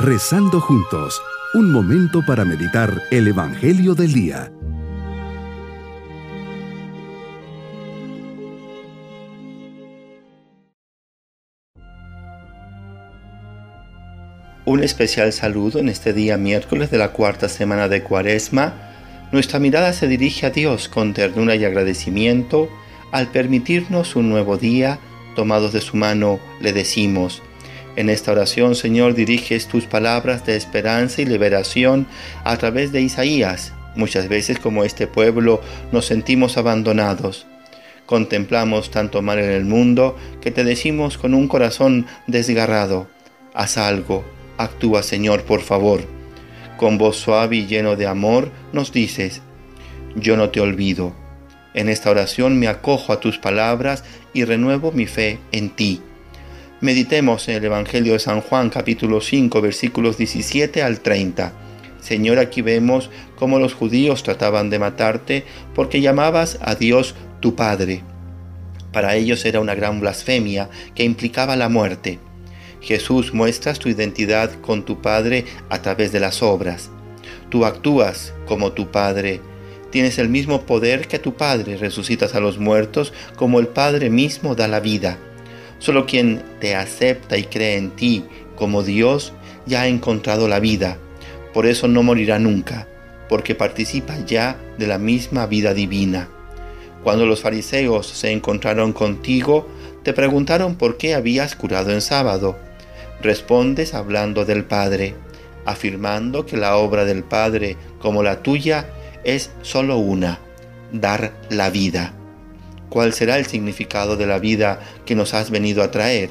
Rezando juntos, un momento para meditar el Evangelio del Día. Un especial saludo en este día miércoles de la cuarta semana de Cuaresma. Nuestra mirada se dirige a Dios con ternura y agradecimiento al permitirnos un nuevo día. Tomados de su mano, le decimos, en esta oración, Señor, diriges tus palabras de esperanza y liberación a través de Isaías. Muchas veces como este pueblo nos sentimos abandonados. Contemplamos tanto mal en el mundo que te decimos con un corazón desgarrado, haz algo, Actúa, Señor, por favor. Con voz suave y lleno de amor nos dices, yo no te olvido. En esta oración me acojo a tus palabras y renuevo mi fe en ti. Meditemos en el Evangelio de San Juan capítulo 5 versículos 17 al 30. Señor, aquí vemos cómo los judíos trataban de matarte porque llamabas a Dios tu Padre. Para ellos era una gran blasfemia que implicaba la muerte. Jesús, muestras tu identidad con tu Padre a través de las obras. Tú actúas como tu Padre. Tienes el mismo poder que tu Padre, resucitas a los muertos como el Padre mismo da la vida. Solo quien te acepta y cree en ti como Dios ya ha encontrado la vida. Por eso no morirá nunca, porque participa ya de la misma vida divina. Cuando los fariseos se encontraron contigo, te preguntaron por qué habías curado en sábado. Respondes hablando del Padre, afirmando que la obra del Padre, como la tuya, es sólo una, dar la vida. ¿Cuál será el significado de la vida que nos has venido a traer?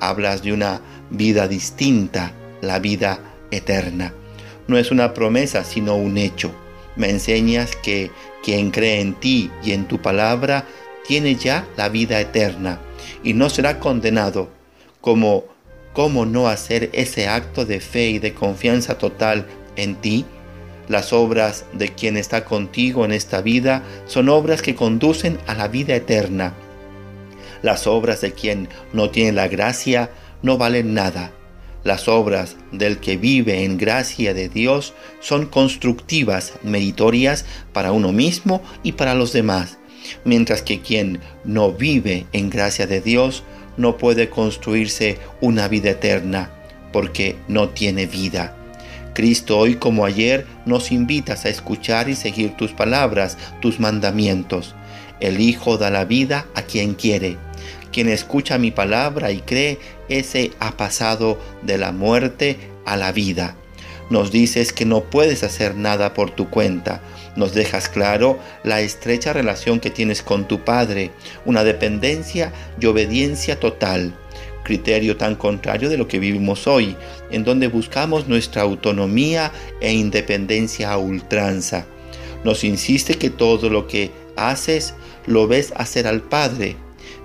Hablas de una vida distinta, la vida eterna. No es una promesa, sino un hecho. Me enseñas que quien cree en ti y en tu palabra tiene ya la vida eterna y no será condenado como ¿cómo no hacer ese acto de fe y de confianza total en ti? Las obras de quien está contigo en esta vida son obras que conducen a la vida eterna. Las obras de quien no tiene la gracia no valen nada. Las obras del que vive en gracia de Dios son constructivas, meritorias para uno mismo y para los demás, mientras que quien no vive en gracia de Dios no puede construirse una vida eterna porque no tiene vida. Cristo hoy como ayer nos invitas a escuchar y seguir tus palabras, tus mandamientos. El Hijo da la vida a quien quiere. Quien escucha mi palabra y cree, ese ha pasado de la muerte a la vida. Nos dices que no puedes hacer nada por tu cuenta. Nos dejas claro la estrecha relación que tienes con tu Padre, una dependencia y obediencia total. Criterio tan contrario de lo que vivimos hoy, en donde buscamos nuestra autonomía e independencia a ultranza. Nos insiste que todo lo que haces lo ves hacer al Padre.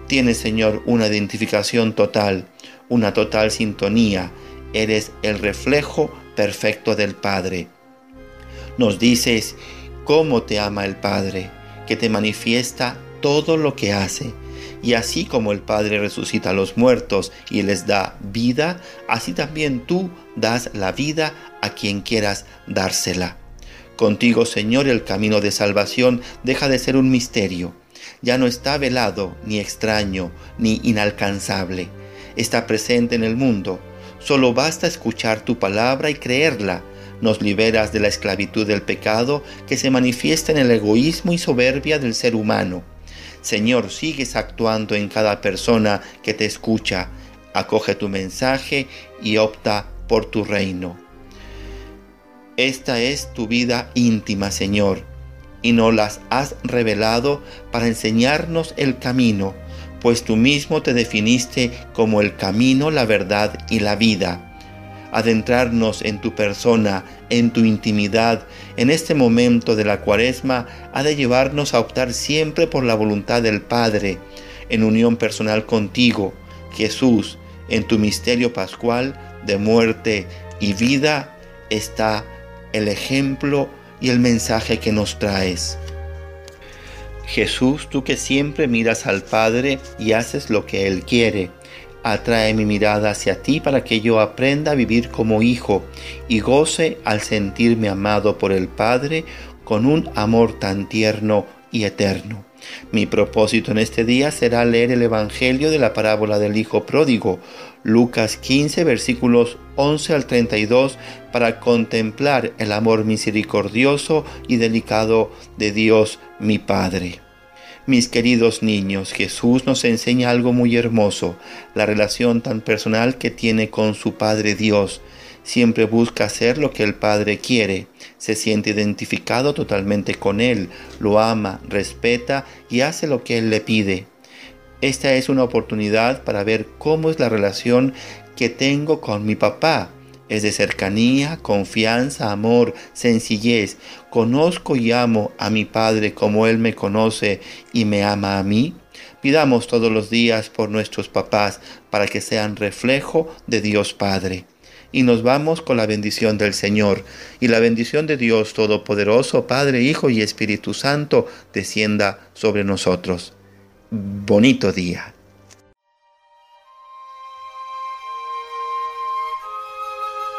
Tienes, Señor, una identificación total, una total sintonía. Eres el reflejo perfecto del Padre. Nos dices cómo te ama el Padre, que te manifiesta todo lo que hace. Y así como el Padre resucita a los muertos y les da vida, así también tú das la vida a quien quieras dársela. Contigo, Señor, el camino de salvación deja de ser un misterio. Ya no está velado, ni extraño, ni inalcanzable. Está presente en el mundo Solo basta escuchar tu palabra y creerla. Nos liberas de la esclavitud del pecado que se manifiesta en el egoísmo y soberbia del ser humano. Señor, sigues actuando en cada persona que te escucha. Acoge tu mensaje y opta por tu reino. Esta es tu vida íntima, Señor, y nos las has revelado para enseñarnos el camino pues tú mismo te definiste como el camino, la verdad y la vida. Adentrarnos en tu persona, en tu intimidad, en este momento de la cuaresma, ha de llevarnos a optar siempre por la voluntad del Padre, en unión personal contigo, Jesús, en tu misterio pascual de muerte y vida está el ejemplo y el mensaje que nos traes. Jesús, tú que siempre miras al Padre y haces lo que Él quiere, Atrae mi mirada hacia ti para que yo aprenda a vivir como hijo y goce al sentirme amado por el Padre con un amor tan tierno y eterno. Mi propósito en este día será leer el Evangelio de la parábola del Hijo Pródigo, Lucas 15 versículos 11 al 32, para contemplar el amor misericordioso y delicado de Dios mi Padre. Mis queridos niños, Jesús nos enseña algo muy hermoso, la relación tan personal que tiene con su Padre Dios. Siempre busca hacer lo que el Padre quiere, se siente identificado totalmente con Él, lo ama, respeta y hace lo que Él le pide. Esta es una oportunidad para ver cómo es la relación que tengo con mi papá, es de cercanía, confianza, amor, sencillez. Conozco y amo a mi Padre como Él me conoce y me ama a mí. Pidamos todos los días por nuestros papás para que sean reflejo de Dios Padre. Y nos vamos con la bendición del Señor. Y la bendición de Dios Todopoderoso, Padre, Hijo y Espíritu Santo, descienda sobre nosotros. Bonito día.